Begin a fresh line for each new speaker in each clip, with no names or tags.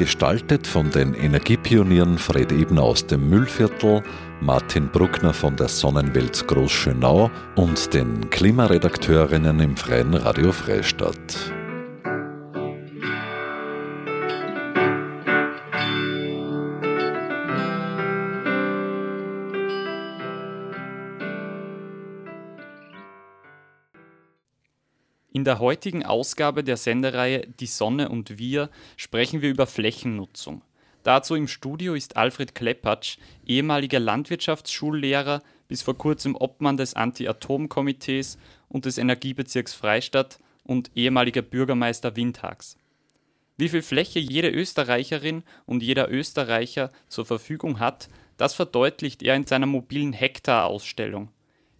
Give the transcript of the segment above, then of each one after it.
Gestaltet von den Energiepionieren Fred Ebner aus dem Müllviertel, Martin Bruckner von der Sonnenwelt Großschönau und den Klimaredakteurinnen im Freien Radio Freistadt.
In der heutigen Ausgabe der Sendereihe Die Sonne und wir sprechen wir über Flächennutzung. Dazu im Studio ist Alfred Kleppatsch, ehemaliger Landwirtschaftsschullehrer, bis vor kurzem Obmann des Anti-Atom-Komitees und des Energiebezirks Freistadt und ehemaliger Bürgermeister Windhags. Wie viel Fläche jede Österreicherin und jeder Österreicher zur Verfügung hat, das verdeutlicht er in seiner mobilen Hektar-Ausstellung.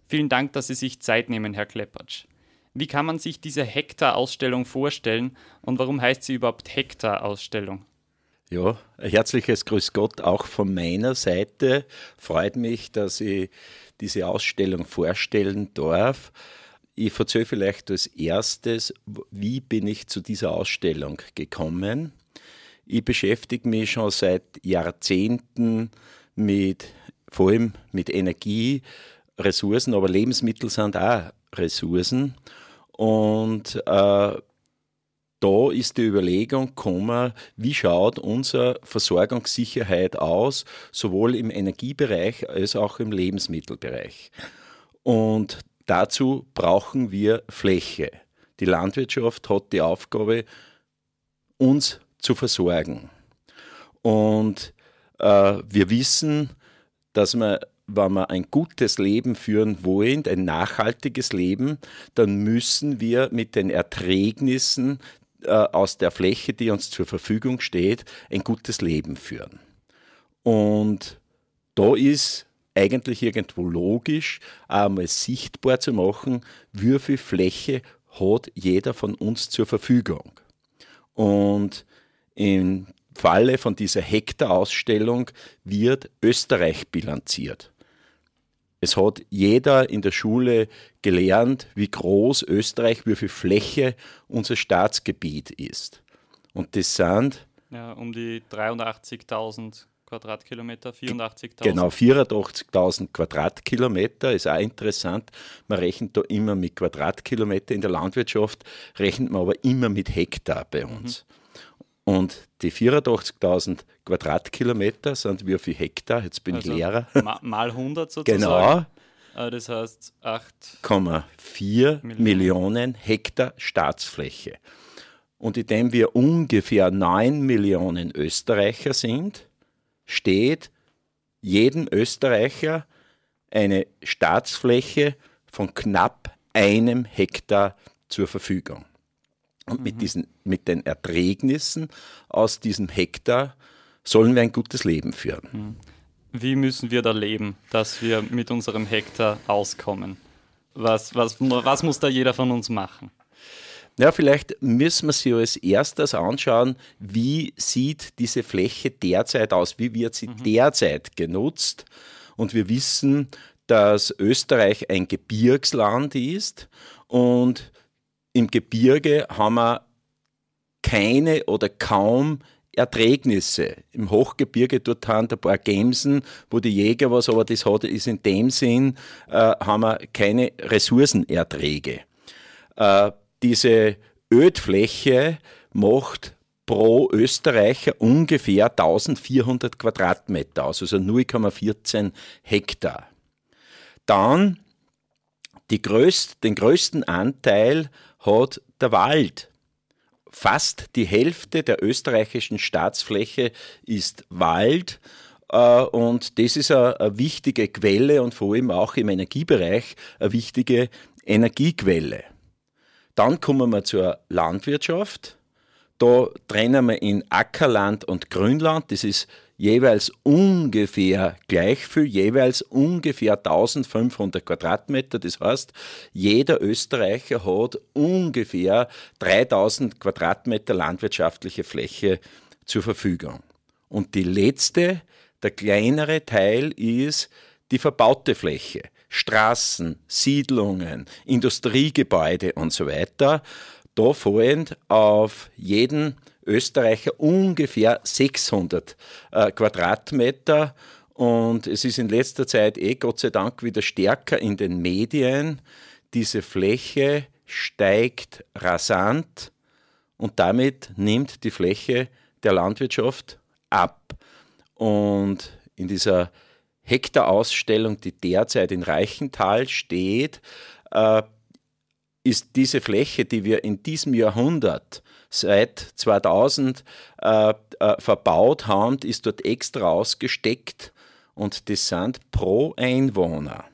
Vielen Dank, dass Sie sich Zeit nehmen, Herr Kleppatsch. Wie kann man sich diese Hektar-Ausstellung vorstellen und warum heißt sie überhaupt Hektar-Ausstellung?
Ja, herzliches Grüß Gott auch von meiner Seite. Freut mich, dass ich diese Ausstellung vorstellen darf. Ich erzähle vielleicht als erstes, wie bin ich zu dieser Ausstellung gekommen. Ich beschäftige mich schon seit Jahrzehnten mit, vor allem mit Energie, Ressourcen, aber Lebensmittel sind auch Ressourcen. Und äh, da ist die Überlegung gekommen, wie schaut unsere Versorgungssicherheit aus, sowohl im Energiebereich als auch im Lebensmittelbereich. Und dazu brauchen wir Fläche. Die Landwirtschaft hat die Aufgabe, uns zu versorgen. Und äh, wir wissen, dass man wenn wir ein gutes Leben führen wollen, ein nachhaltiges Leben, dann müssen wir mit den Erträgnissen äh, aus der Fläche, die uns zur Verfügung steht, ein gutes Leben führen. Und da ist eigentlich irgendwo logisch, einmal sichtbar zu machen, wie viel Fläche hat jeder von uns zur Verfügung. Und im Falle von dieser Hektar-Ausstellung wird Österreich bilanziert. Es hat jeder in der Schule gelernt, wie groß Österreich, wie viel Fläche unser Staatsgebiet ist. Und das sind.
Ja, um die 83.000 Quadratkilometer, 84.000.
Genau, 84.000 Quadratkilometer ist auch interessant. Man rechnet da immer mit Quadratkilometer. In der Landwirtschaft rechnet man aber immer mit Hektar bei uns. Mhm. Und die 84.000 Quadratkilometer sind wie viel Hektar? Jetzt bin also ich Lehrer.
Mal 100 sozusagen.
Genau.
Äh, das heißt
8,4 Millionen. Millionen Hektar Staatsfläche. Und indem wir ungefähr 9 Millionen Österreicher sind, steht jedem Österreicher eine Staatsfläche von knapp einem Hektar zur Verfügung. Und mhm. mit, diesen, mit den Erträgnissen aus diesem Hektar sollen wir ein gutes Leben führen. Mhm.
Wie müssen wir da leben, dass wir mit unserem Hektar auskommen? Was, was, was muss da jeder von uns machen?
Ja, vielleicht müssen wir sie als erstes anschauen, wie sieht diese Fläche derzeit aus, wie wird sie mhm. derzeit genutzt. Und wir wissen, dass Österreich ein Gebirgsland ist und im Gebirge haben wir keine oder kaum Erträgnisse. Im Hochgebirge dort haben ein paar Gemsen, wo die Jäger was, aber das hat, ist in dem Sinn, äh, haben wir keine Ressourcenerträge. Äh, diese Ödfläche macht pro Österreicher ungefähr 1400 Quadratmeter aus, also 0,14 Hektar. Dann größt, den größten Anteil hat der Wald. Fast die Hälfte der österreichischen Staatsfläche ist Wald. Äh, und das ist eine, wichtige Quelle und vor allem auch im Energiebereich eine wichtige Energiequelle. Dann kommen wir zur Landwirtschaft. Da trennen wir in Ackerland und Grünland. Das ist jeweils ungefähr gleich viel, jeweils ungefähr 1500 Quadratmeter. Das heißt, jeder Österreicher hat ungefähr 3000 Quadratmeter landwirtschaftliche Fläche zur Verfügung. Und die letzte, der kleinere Teil ist die verbaute Fläche. Straßen, Siedlungen, Industriegebäude und so weiter. Da fallen auf jeden Österreicher ungefähr 600 äh, Quadratmeter. Und es ist in letzter Zeit eh Gott sei Dank wieder stärker in den Medien. Diese Fläche steigt rasant und damit nimmt die Fläche der Landwirtschaft ab. Und in dieser Hektarausstellung, die derzeit in Reichenthal steht, äh, ist diese Fläche, die wir in diesem Jahrhundert seit 2000 äh, äh, verbaut haben, ist dort extra ausgesteckt und das sind pro Einwohner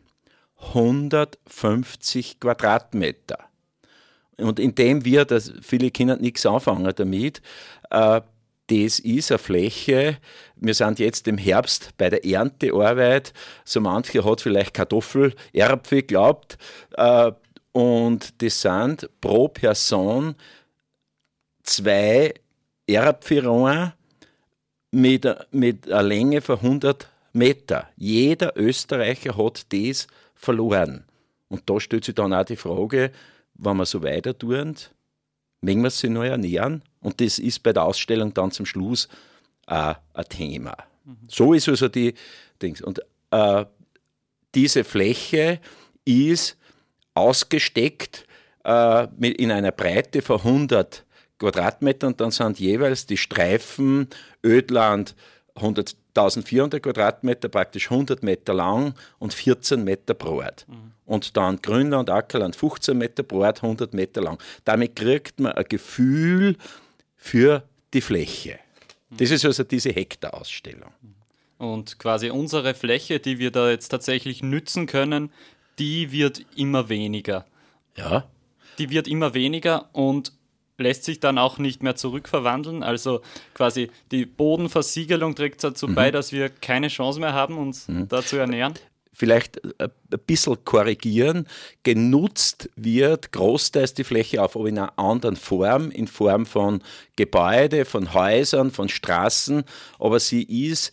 150 Quadratmeter. Und indem wir, das, viele Kinder nichts anfangen damit, äh, das ist eine Fläche, wir sind jetzt im Herbst bei der Erntearbeit, so mancher hat vielleicht Kartoffel, Erbfe geglaubt, äh, und das sind pro Person zwei Erbpfironen mit, mit einer Länge von 100 Meter. Jeder Österreicher hat das verloren. Und da stellt sich dann auch die Frage, wenn wir so weiter tun, mögen wir sie noch ernähren? Und das ist bei der Ausstellung dann zum Schluss auch ein Thema. Mhm. So ist also die Dings. Und äh, diese Fläche ist ausgesteckt äh, in einer Breite von 100 Quadratmetern und dann sind jeweils die Streifen Ödland 1400 Quadratmeter, praktisch 100 Meter lang und 14 Meter breit. Mhm. Und dann Grünland, Ackerland 15 Meter breit, 100 Meter lang. Damit kriegt man ein Gefühl für die Fläche. Mhm. Das ist also diese Hektarausstellung.
Und quasi unsere Fläche, die wir da jetzt tatsächlich nützen können, die wird immer weniger.
Ja.
Die wird immer weniger und lässt sich dann auch nicht mehr zurückverwandeln. Also quasi die Bodenversiegelung trägt dazu mhm. bei, dass wir keine Chance mehr haben, uns mhm. da zu ernähren.
Vielleicht ein bisschen korrigieren. Genutzt wird großteils die Fläche auf, aber in einer anderen Form, in Form von Gebäude, von Häusern, von Straßen, aber sie ist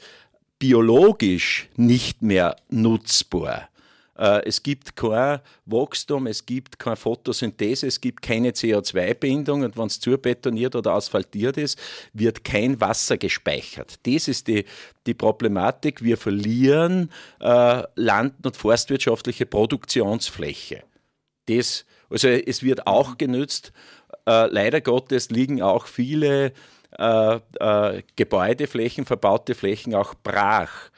biologisch nicht mehr nutzbar. Äh, es gibt kein Wachstum, es gibt keine Photosynthese, es gibt keine CO2-Bindung und wenn es zubetoniert oder asphaltiert ist, wird kein Wasser gespeichert. Das ist die, die Problematik. Wir verlieren äh, land- und forstwirtschaftliche Produktionsfläche. Das, also es wird auch genützt. Äh, leider Gottes liegen auch viele äh, äh, Gebäudeflächen, verbaute Flächen auch brach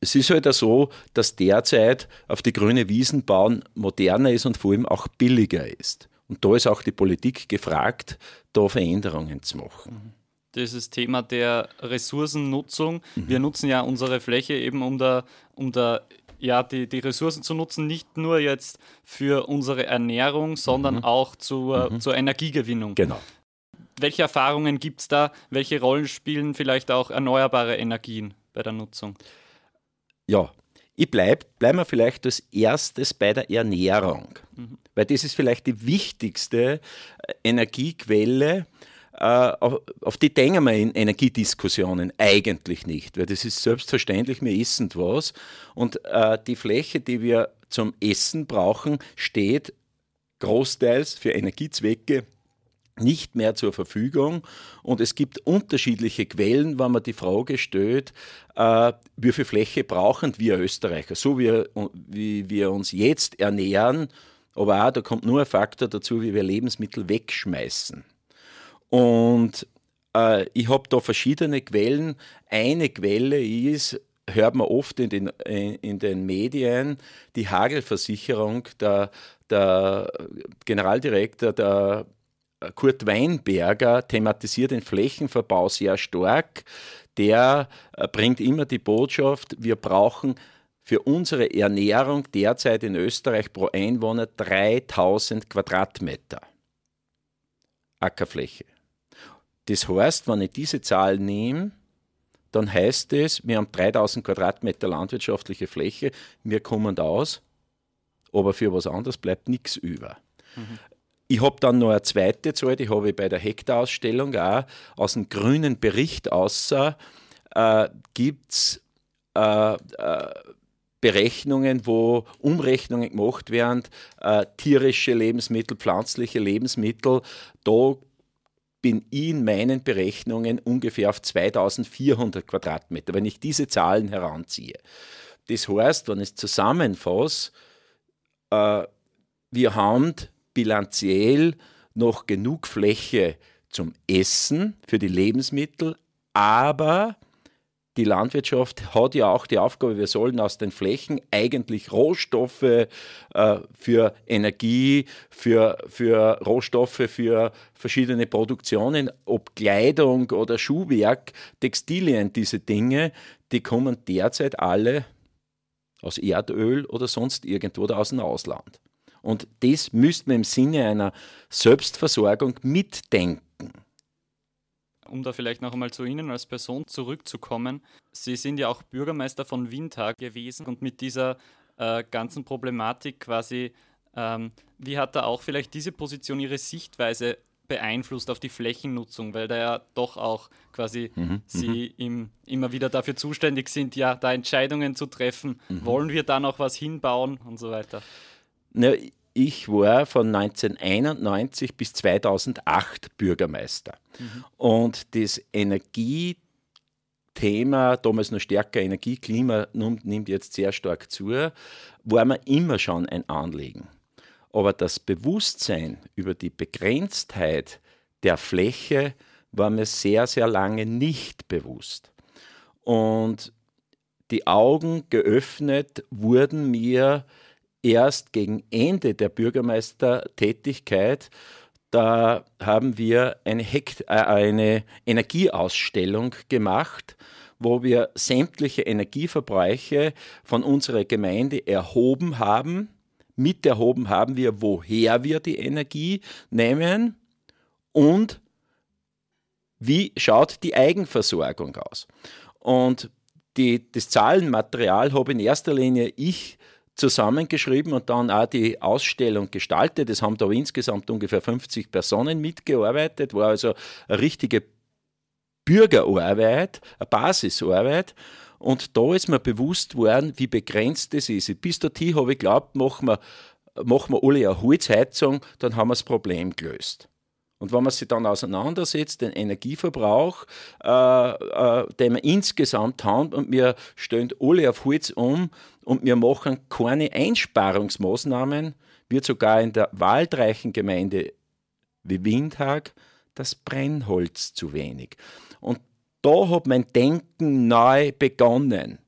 es ist halt so, dass derzeit auf die grüne Wiesen bauen moderner ist und vor allem auch billiger ist. Und da ist auch die Politik gefragt, da Veränderungen zu machen.
Dieses Thema der Ressourcennutzung. Mhm. Wir nutzen ja unsere Fläche eben, um da, um da ja, die, die Ressourcen zu nutzen, nicht nur jetzt für unsere Ernährung, sondern mhm. auch zur, mhm. zur Energiegewinnung.
Genau.
Welche Erfahrungen gibt es da? Welche Rollen spielen vielleicht auch erneuerbare Energien bei der Nutzung?
Ja, ich bleibe bleib mir vielleicht als erstes bei der Ernährung, mhm. weil das ist vielleicht die wichtigste äh, Energiequelle, äh, auf, auf, die denken wir in Energiediskussionen eigentlich nicht, weil das ist selbstverständlich, wir essen was. Und äh, die Fläche, die wir zum Essen brauchen, steht großteils für Energiezwecke nicht mehr zur Verfügung. Und es gibt unterschiedliche Quellen, wenn man die Frage stellt, äh, wie viel Fläche brauchen wir Österreicher, so wie, wie wir uns jetzt ernähren. Aber auch, da kommt nur ein Faktor dazu, wie wir Lebensmittel wegschmeißen. Und äh, ich habe da verschiedene Quellen. Eine Quelle ist, hört man oft in den, in den Medien, die Hagelversicherung, der, der Generaldirektor der Kurt Weinberger thematisiert den Flächenverbau sehr stark. Der äh, bringt immer die Botschaft, wir brauchen für unsere Ernährung derzeit in Österreich pro Einwohner 3000 Quadratmeter Ackerfläche. Das heißt, wenn ich diese Zahl nehme, dann heißt es, wir haben 3000 Quadratmeter landwirtschaftliche Fläche, wir kommen da aus, aber für was anderes bleibt nichts über. Mhm. Ich habe dann noch eine zweite Zahl, die habe ich bei der Hektarausstellung auch aus dem grünen Bericht außer äh, gibt es äh, äh, Berechnungen, wo Umrechnungen gemacht werden, äh, tierische Lebensmittel, pflanzliche Lebensmittel. Da bin ich in meinen Berechnungen ungefähr auf 2400 Quadratmeter, wenn ich diese Zahlen heranziehe. Das heißt, wenn ich es zusammenfasse, äh, wir haben bilanziell noch genug Fläche zum Essen für die Lebensmittel, aber die Landwirtschaft hat ja auch die Aufgabe, wir sollen aus den Flächen eigentlich Rohstoffe äh, für Energie, für, für Rohstoffe für verschiedene Produktionen, ob Kleidung oder Schuhwerk, Textilien, diese Dinge, die kommen derzeit alle aus Erdöl oder sonst irgendwo oder aus dem Ausland. Und das müsste man im Sinne einer Selbstversorgung mitdenken
um da vielleicht noch einmal zu Ihnen als Person zurückzukommen. Sie sind ja auch Bürgermeister von Windhag gewesen und mit dieser äh, ganzen Problematik quasi, ähm, wie hat da auch vielleicht diese Position Ihre Sichtweise beeinflusst auf die Flächennutzung, weil da ja doch auch quasi mhm, mhm. Sie im, immer wieder dafür zuständig sind, ja, da Entscheidungen zu treffen. Mhm. Wollen wir da noch was hinbauen und so weiter?
Na, ich war von 1991 bis 2008 Bürgermeister. Mhm. Und das Energiethema, damals noch stärker Energie, Klima nimmt jetzt sehr stark zu, war mir immer schon ein Anliegen. Aber das Bewusstsein über die Begrenztheit der Fläche war mir sehr, sehr lange nicht bewusst. Und die Augen geöffnet wurden mir erst gegen Ende der Bürgermeistertätigkeit, da haben wir eine, Hekt äh, eine Energieausstellung gemacht, wo wir sämtliche Energieverbräuche von unserer Gemeinde erhoben haben. Mit erhoben haben wir, woher wir die Energie nehmen und wie schaut die Eigenversorgung aus. Und die, das Zahlenmaterial habe in erster Linie ich zusammengeschrieben und dann auch die Ausstellung gestaltet. Es haben da insgesamt ungefähr 50 Personen mitgearbeitet, war also eine richtige Bürgerarbeit, eine Basisarbeit. Und da ist mir bewusst worden, wie begrenzt das ist. Bis dahin habe ich geglaubt, machen wir, machen wir alle eine Holzheizung, dann haben wir das Problem gelöst. Und wenn man sich dann auseinandersetzt, den Energieverbrauch, äh, äh, den wir insgesamt haben, und wir stellen alle auf Holz um und wir machen keine Einsparungsmaßnahmen, wird sogar in der waldreichen Gemeinde wie Windhag das Brennholz zu wenig. Und da hat mein Denken neu begonnen.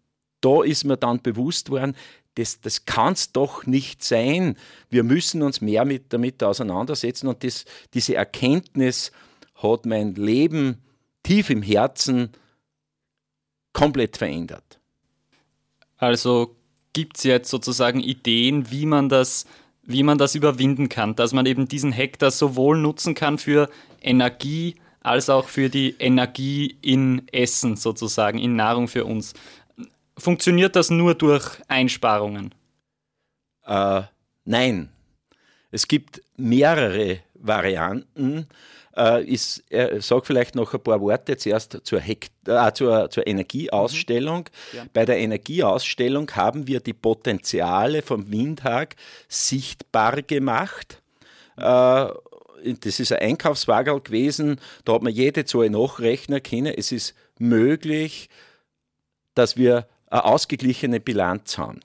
Da ist mir dann bewusst worden, das, das kann es doch nicht sein. Wir müssen uns mehr mit, damit auseinandersetzen und das, diese Erkenntnis hat mein Leben tief im Herzen komplett verändert.
Also gibt es jetzt sozusagen Ideen, wie man das wie man das überwinden kann, dass man eben diesen Hektar sowohl nutzen kann für Energie als auch für die Energie in Essen sozusagen, in Nahrung für uns. Funktioniert das nur durch Einsparungen?
Äh, nein. Es gibt mehrere Varianten. Äh, ich äh, sage vielleicht noch ein paar Worte zuerst zur, Hekt äh, zur, zur Energieausstellung. Mhm. Ja. Bei der Energieausstellung haben wir die Potenziale vom Windhag sichtbar gemacht. Äh, das ist ein Einkaufswagen gewesen, da hat man jede Zahl nachrechnen können. Es ist möglich, dass wir eine ausgeglichene Bilanz haben.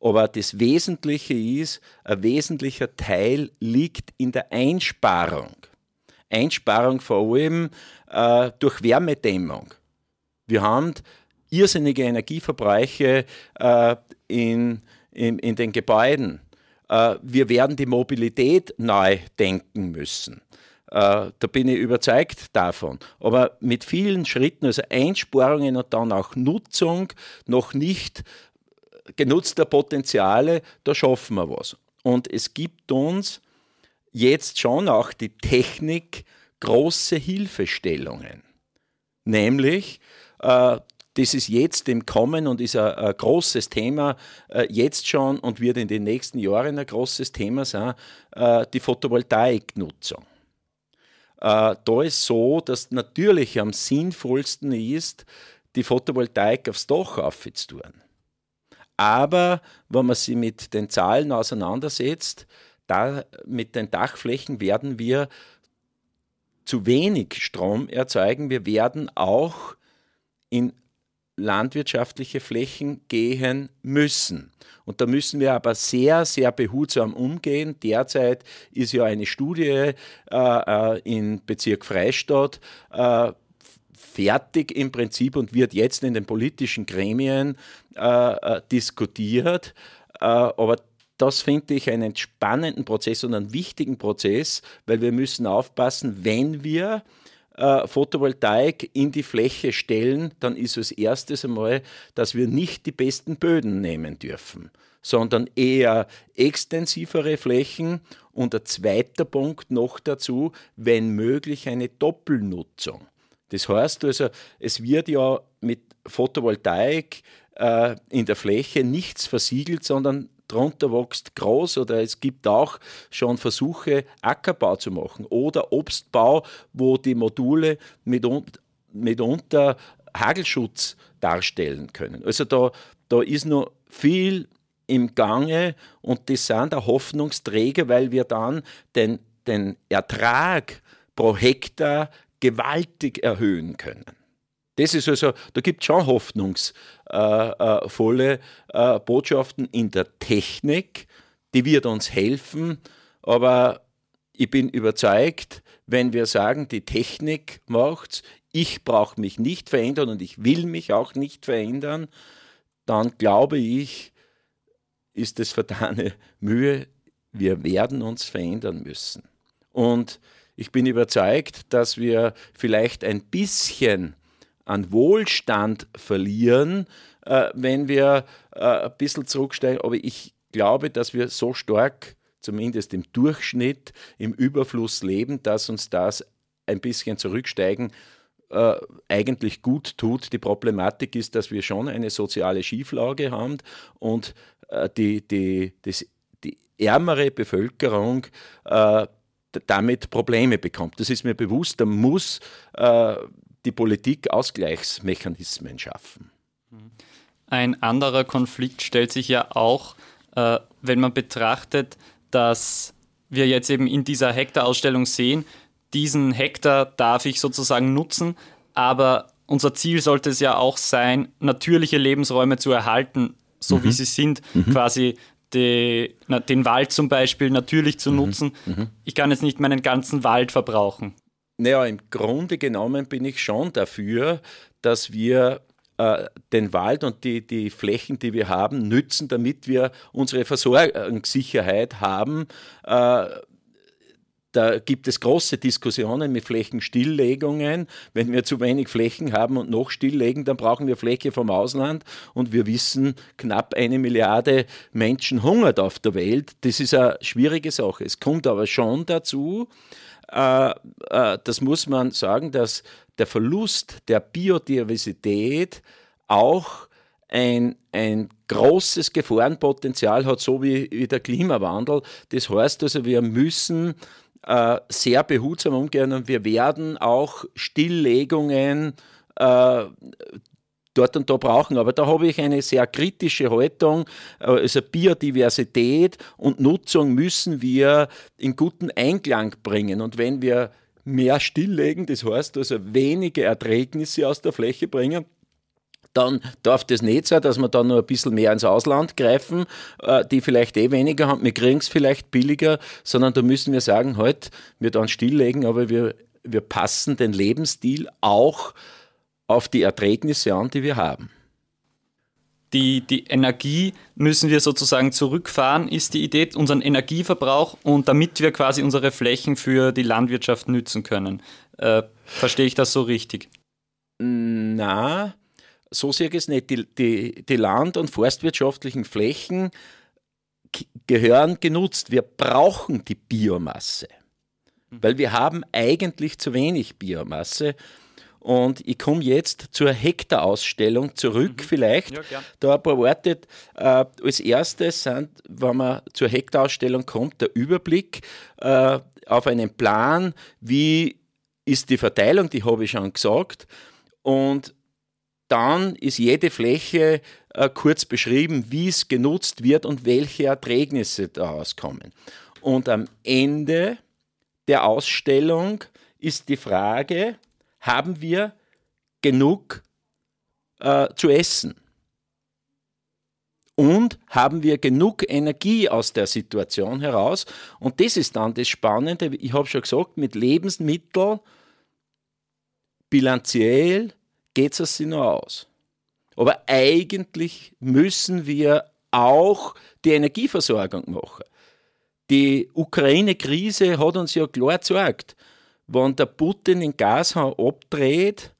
Aber das Wesentliche ist, ein wesentlicher Teil liegt in der Einsparung. Einsparung vor allem äh, durch Wärmedämmung. Wir haben irrsinnige Energieverbräuche äh, in, in, in den Gebäuden. Äh, wir werden die Mobilität neu denken müssen. Äh, da bin ich überzeugt davon. Aber mit vielen Schritten, also Einsparungen und dann auch Nutzung noch nicht genutzter Potenziale, da schaffen wir was. Und es gibt uns jetzt schon auch die Technik, große Hilfestellungen. Nämlich, äh, das ist jetzt im Kommen und ist ein, großes Thema äh, jetzt schon und wird in den nächsten Jahren ein großes Thema sein, die Photovoltaiknutzung. Äh, da ist so, dass natürlich am sinnvollsten ist, die Photovoltaik aufs Dach aufzutun. Aber wenn man sich mit den Zahlen auseinandersetzt, da mit den Dachflächen werden wir zu wenig Strom erzeugen. Wir werden auch in landwirtschaftliche Flächen gehen müssen. Und da müssen wir aber sehr, sehr behutsam umgehen. Derzeit ist ja eine Studie äh, äh im Bezirk Freistadt äh, fertig im Prinzip und wird jetzt in den politischen Gremien äh, äh diskutiert. Äh, aber das finde ich einen spannenden Prozess und einen wichtigen Prozess, weil wir müssen aufpassen, wenn wir äh, Photovoltaik in die Fläche stellen, dann ist es erstes einmal, dass wir nicht die besten Böden nehmen dürfen, sondern eher extensivere Flächen und ein zweiter Punkt noch dazu, wenn möglich eine Doppelnutzung. Das heißt also, es wird ja mit Photovoltaik äh, in der Fläche nichts versiegelt, sondern drunter wächst groß oder es gibt auch schon Versuche, Ackerbau zu machen oder Obstbau, wo die Module mitunter Hagelschutz darstellen können. Also da, da ist noch viel im Gange und das sind auch Hoffnungsträger, weil wir dann den, den Ertrag pro Hektar gewaltig erhöhen können. Das ist also, da gibt es schon hoffnungsvolle äh, äh, Botschaften in der Technik, die wird uns helfen, aber ich bin überzeugt, wenn wir sagen, die Technik macht's, ich brauche mich nicht verändern und ich will mich auch nicht verändern, dann glaube ich, ist es vertane Mühe, wir werden uns verändern müssen. Und ich bin überzeugt, dass wir vielleicht ein bisschen an Wohlstand verlieren, äh, wenn wir äh, ein bisschen zurücksteigen. Aber ich glaube, dass wir so stark, zumindest im Durchschnitt, im Überfluss leben, dass uns das ein bisschen zurücksteigen äh, eigentlich gut tut. Die Problematik ist, dass wir schon eine soziale Schieflage haben und äh, die, die, das, die ärmere Bevölkerung äh, damit Probleme bekommt. Das ist mir bewusst. Da muss äh, die Politik Ausgleichsmechanismen schaffen.
Ein anderer Konflikt stellt sich ja auch, äh, wenn man betrachtet, dass wir jetzt eben in dieser Hektar-Ausstellung sehen, diesen Hektar darf ich sozusagen nutzen, aber unser Ziel sollte es ja auch sein, natürliche Lebensräume zu erhalten, so mhm. wie sie sind, mhm. quasi die, na, den Wald zum Beispiel natürlich zu mhm. nutzen. Mhm. Ich kann jetzt nicht meinen ganzen Wald verbrauchen.
Naja, im Grunde genommen bin ich schon dafür, dass wir äh, den Wald und die, die Flächen, die wir haben, nützen, damit wir unsere Versorgungssicherheit haben. Äh, da gibt es große Diskussionen mit Flächenstilllegungen. Wenn wir zu wenig Flächen haben und noch stilllegen, dann brauchen wir Fläche vom Ausland. Und wir wissen, knapp eine Milliarde Menschen hungert auf der Welt. Das ist eine schwierige Sache. Es kommt aber schon dazu, äh, äh, das muss man sagen, dass der Verlust der Biodiversität auch ein, ein großes Gefahrenpotenzial hat, so wie, wie der Klimawandel. Das heißt also, wir müssen äh, sehr behutsam umgehen und wir werden auch Stilllegungen äh, dort und da brauchen. Aber da habe ich eine sehr kritische Haltung. Also Biodiversität und Nutzung müssen wir in guten Einklang bringen. Und wenn wir mehr stilllegen, das heißt also wenige Erträgnisse aus der Fläche bringen, dann darf das nicht sein, dass wir dann nur ein bisschen mehr ins Ausland greifen, äh, die vielleicht eh weniger haben, wir kriegen es vielleicht billiger, sondern da müssen wir sagen, halt, wir dann stilllegen, aber wir, wir passen den Lebensstil auch auf die Erträgnisse an, die wir haben.
Die, die Energie müssen wir sozusagen zurückfahren, ist die Idee, unseren Energieverbrauch und damit wir quasi unsere Flächen für die Landwirtschaft nützen können. Äh, verstehe ich das so richtig?
Na, so sehe ich es nicht. Die, die, die land- und forstwirtschaftlichen Flächen gehören genutzt. Wir brauchen die Biomasse. weil wir haben eigentlich zu wenig Biomasse. Und ich komme jetzt zur Hektarausstellung zurück, mhm. vielleicht. Ja, da ein paar Worte. Äh, als erstes sind, wenn man zur Hektarausstellung kommt, der Überblick äh, auf einen Plan, wie ist die Verteilung, die habe ich schon gesagt. Und dann ist jede Fläche äh, kurz beschrieben, wie es genutzt wird und welche Erträgnisse daraus kommen. Und am Ende der Ausstellung ist die Frage, haben wir genug äh, zu essen? Und haben wir genug Energie aus der Situation heraus? Und das ist dann das Spannende. Ich habe schon gesagt, mit Lebensmitteln bilanziell geht es sich nur aus. Aber eigentlich müssen wir auch die Energieversorgung machen. Die Ukraine-Krise hat uns ja klar gezeigt, wenn der Putin den Gashahn abdreht,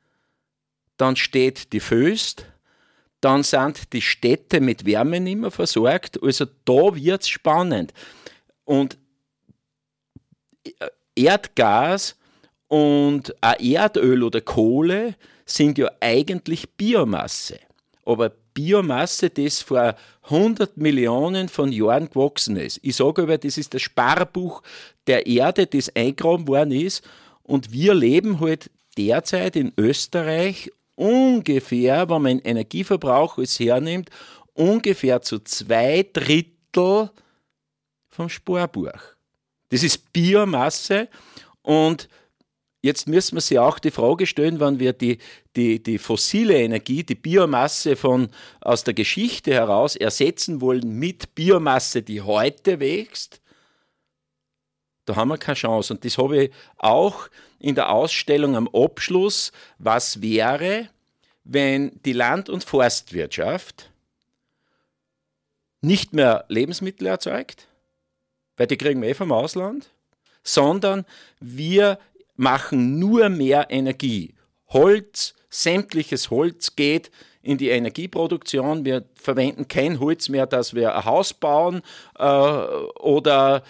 dann steht die Föst, dann sind die Städte mit Wärme nicht mehr versorgt. Also da wird es spannend. Und Erdgas und auch Erdöl oder Kohle sind ja eigentlich Biomasse. Aber Biomasse, das vor 100 Millionen von Jahren gewachsen ist. Ich sage aber, das ist das Sparbuch der Erde, das eingraben worden ist. Und wir leben halt derzeit in Österreich ungefähr, wenn man Energieverbrauch als hernimmt, ungefähr zu zwei Drittel vom Sparbuch. Das ist Biomasse und Jetzt müssen wir sich auch die Frage stellen, wenn wir die, die, die fossile Energie, die Biomasse von, aus der Geschichte heraus ersetzen wollen mit Biomasse, die heute wächst, da haben wir keine Chance. Und das habe ich auch in der Ausstellung am Abschluss. Was wäre, wenn die Land- und Forstwirtschaft nicht mehr Lebensmittel erzeugt, weil die kriegen wir eh vom Ausland, sondern wir machen nur mehr Energie. Holz, sämtliches Holz geht in die Energieproduktion. Wir verwenden kein Holz mehr, dass wir ein Haus bauen äh, oder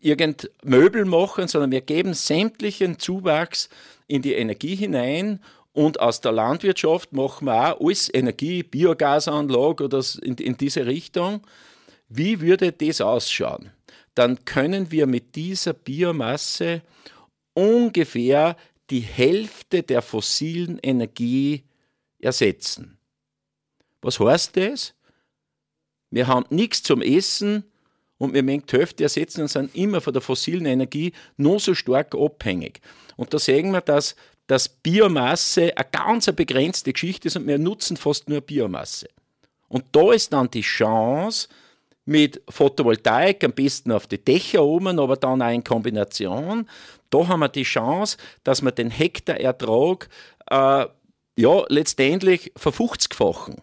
irgend Möbel machen, sondern wir geben sämtlichen Zuwachs in die Energie hinein und aus der Landwirtschaft machen wir auch alles Energie, Biogasanlage oder in, in diese Richtung. Wie würde das ausschauen? Dann können wir mit dieser Biomasse ungefähr die Hälfte der fossilen Energie ersetzen. Was heißt das? Wir haben nichts zum Essen und wir möchten die Hälfte ersetzen und sind immer von der fossilen Energie nur so stark abhängig. Und da sehen wir, dass, dass Biomasse eine ganz begrenzte Geschichte ist und wir nutzen fast nur Biomasse. Und da ist dann die Chance, mit Photovoltaik, am besten auf die Dächer oben, aber dann auch in Kombination. Da haben wir die Chance, dass wir den Hektarertrag äh, ja, letztendlich verfünfzigfachen.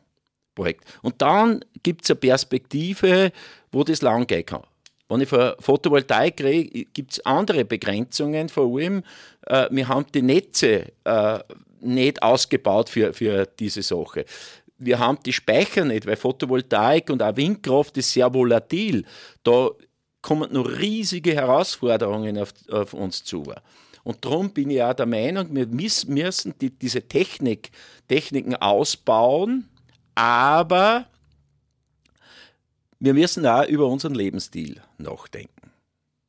Projekt. Und dann gibt es eine Perspektive, wo das lang gehen kann. Wenn ich von Photovoltaik rede, gibt es andere Begrenzungen, vor allem, äh, wir haben die Netze äh, nicht ausgebaut für, für diese Sache wir haben die Speicher nicht, weil Photovoltaik und auch Windkraft ist sehr volatil. Da kommen noch riesige Herausforderungen auf, auf uns zu. Und darum bin ich auch der Meinung, wir müssen die, diese Technik, Techniken ausbauen, aber wir müssen auch über unseren Lebensstil nachdenken.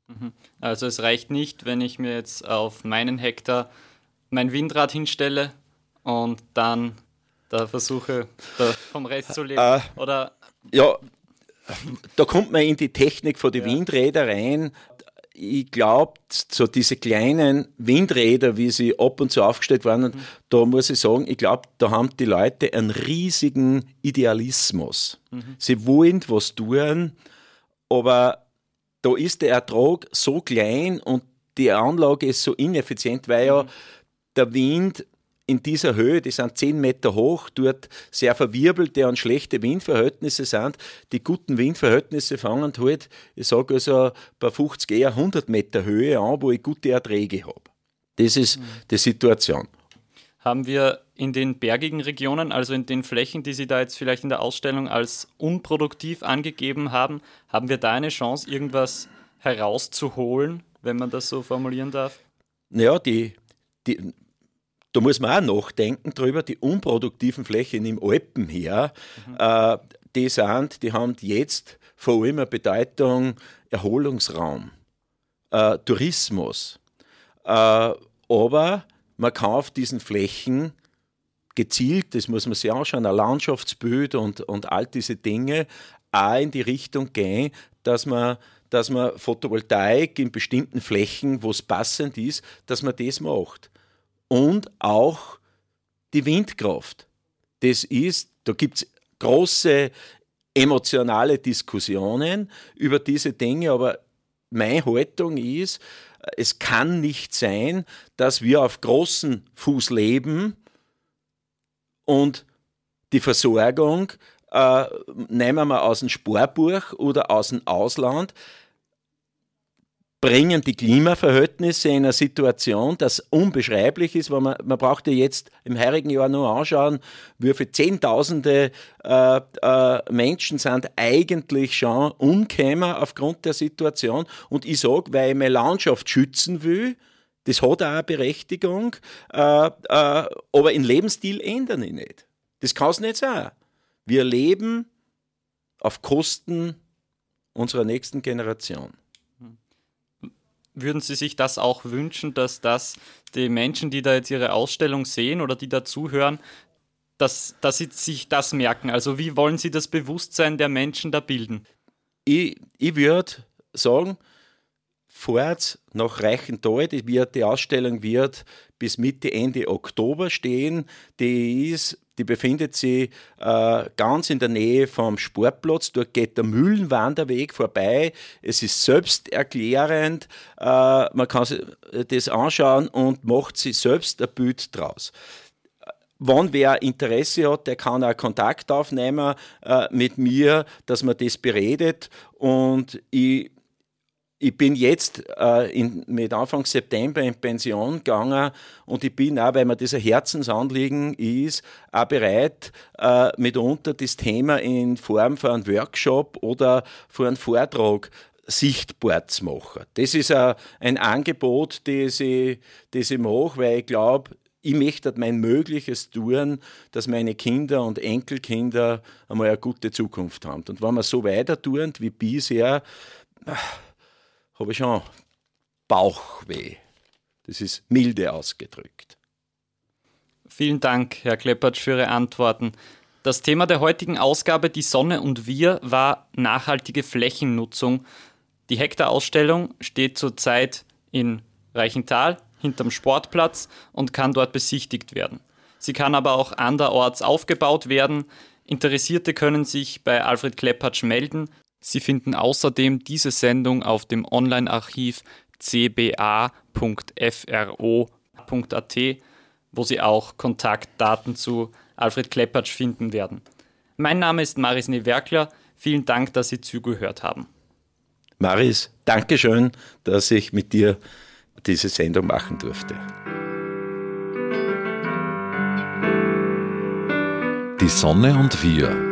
Mhm. Also es reicht nicht, wenn ich mir jetzt auf meinen Hektar mein Windrad hinstelle und dann da versuche, da vom Rest zu leben? Äh, Oder?
Ja, da kommt man in die Technik von den ja. Windrädern rein. Ich glaube, so diese kleinen Windräder, wie sie ab und zu aufgestellt waren, mhm. da muss ich sagen, ich glaube, da haben die Leute einen riesigen Idealismus. Mhm. Sie wollen was tun, aber da ist der Ertrag so klein und die Anlage ist so ineffizient, weil ja mhm. der Wind in dieser Höhe, die sind 10 Meter hoch, dort sehr verwirbelte und schlechte Windverhältnisse sind. Die guten Windverhältnisse fangen halt, ich sage also bei 50, eher 100 Meter Höhe an, wo ich gute Erträge habe. Das ist mhm. die Situation.
Haben wir in den bergigen Regionen, also in den Flächen, die Sie da jetzt vielleicht in der Ausstellung als unproduktiv angegeben haben, haben wir da eine Chance, irgendwas herauszuholen wenn man das so formulieren darf?
Naja, die, die, da muss man auch nachdenken drüber, die unproduktiven Flächen im Alpenmeer, mhm. äh, die sind, die haben jetzt vor allem eine Bedeutung Erholungsraum, äh, Tourismus. Äh, aber man kann auf diesen Flächen gezielt, das muss man sich anschauen, ein Landschaftsbild und, und all diese Dinge, auch in die Richtung gehen, dass man, dass man Photovoltaik in bestimmten Flächen, wo es passend ist, dass man das macht. Und auch die Windkraft. Das ist, da gibt es große emotionale Diskussionen über diese Dinge, aber meine Haltung ist, es kann nicht sein, dass wir auf großen Fuß leben und die Versorgung äh, nehmen wir aus dem Sparbuch oder aus dem Ausland, bringen die Klimaverhältnisse in eine Situation, das unbeschreiblich ist, weil man, man braucht ja jetzt im heurigen Jahr nur anschauen, wie viele Zehntausende äh, äh, Menschen sind eigentlich schon umgekommen aufgrund der Situation. Und ich sage, weil ich meine Landschaft schützen will, das hat auch eine Berechtigung, äh, äh, aber in Lebensstil ändern ich nicht. Das kann es nicht sein. Wir leben auf Kosten unserer nächsten Generation.
Würden Sie sich das auch wünschen, dass das die Menschen, die da jetzt Ihre Ausstellung sehen oder die da zuhören, dass, dass sie sich das merken? Also wie wollen Sie das Bewusstsein der Menschen da bilden?
Ich, ich würde sagen, fahrt nach Reichenthal, wird, die Ausstellung wird bis Mitte, Ende Oktober stehen. Die ist die befindet sich äh, ganz in der Nähe vom Sportplatz. Dort geht der Mühlenwanderweg vorbei. Es ist selbsterklärend. Äh, man kann sich das anschauen und macht sich selbst ein Bild draus. Wenn wer Interesse hat, der kann auch Kontakt aufnehmen äh, mit mir, dass man das beredet. Und ich ich bin jetzt äh, in, mit Anfang September in Pension gegangen und ich bin auch, weil mir ein Herzensanliegen ist, auch bereit, äh, mitunter das Thema in Form von einem Workshop oder von einem Vortrag sichtbar zu machen. Das ist ein, ein Angebot, das ich, das ich mache, weil ich glaube, ich möchte mein Mögliches tun, dass meine Kinder und Enkelkinder einmal eine gute Zukunft haben. Und wenn wir so weiter tun wie bisher, habe ich schon Bauchweh. Das ist milde ausgedrückt.
Vielen Dank, Herr Kleppertsch, für Ihre Antworten. Das Thema der heutigen Ausgabe Die Sonne und wir war nachhaltige Flächennutzung. Die Hektar-Ausstellung steht zurzeit in Reichenthal hinterm Sportplatz und kann dort besichtigt werden. Sie kann aber auch anderorts aufgebaut werden. Interessierte können sich bei Alfred Kleppertsch melden. Sie finden außerdem diese Sendung auf dem Online-Archiv cba.fro.at, wo Sie auch Kontaktdaten zu Alfred Kleppertsch finden werden. Mein Name ist Maris Newerkler. Vielen Dank, dass Sie zugehört haben.
Maris, danke schön, dass ich mit dir diese Sendung machen durfte.
Die Sonne und wir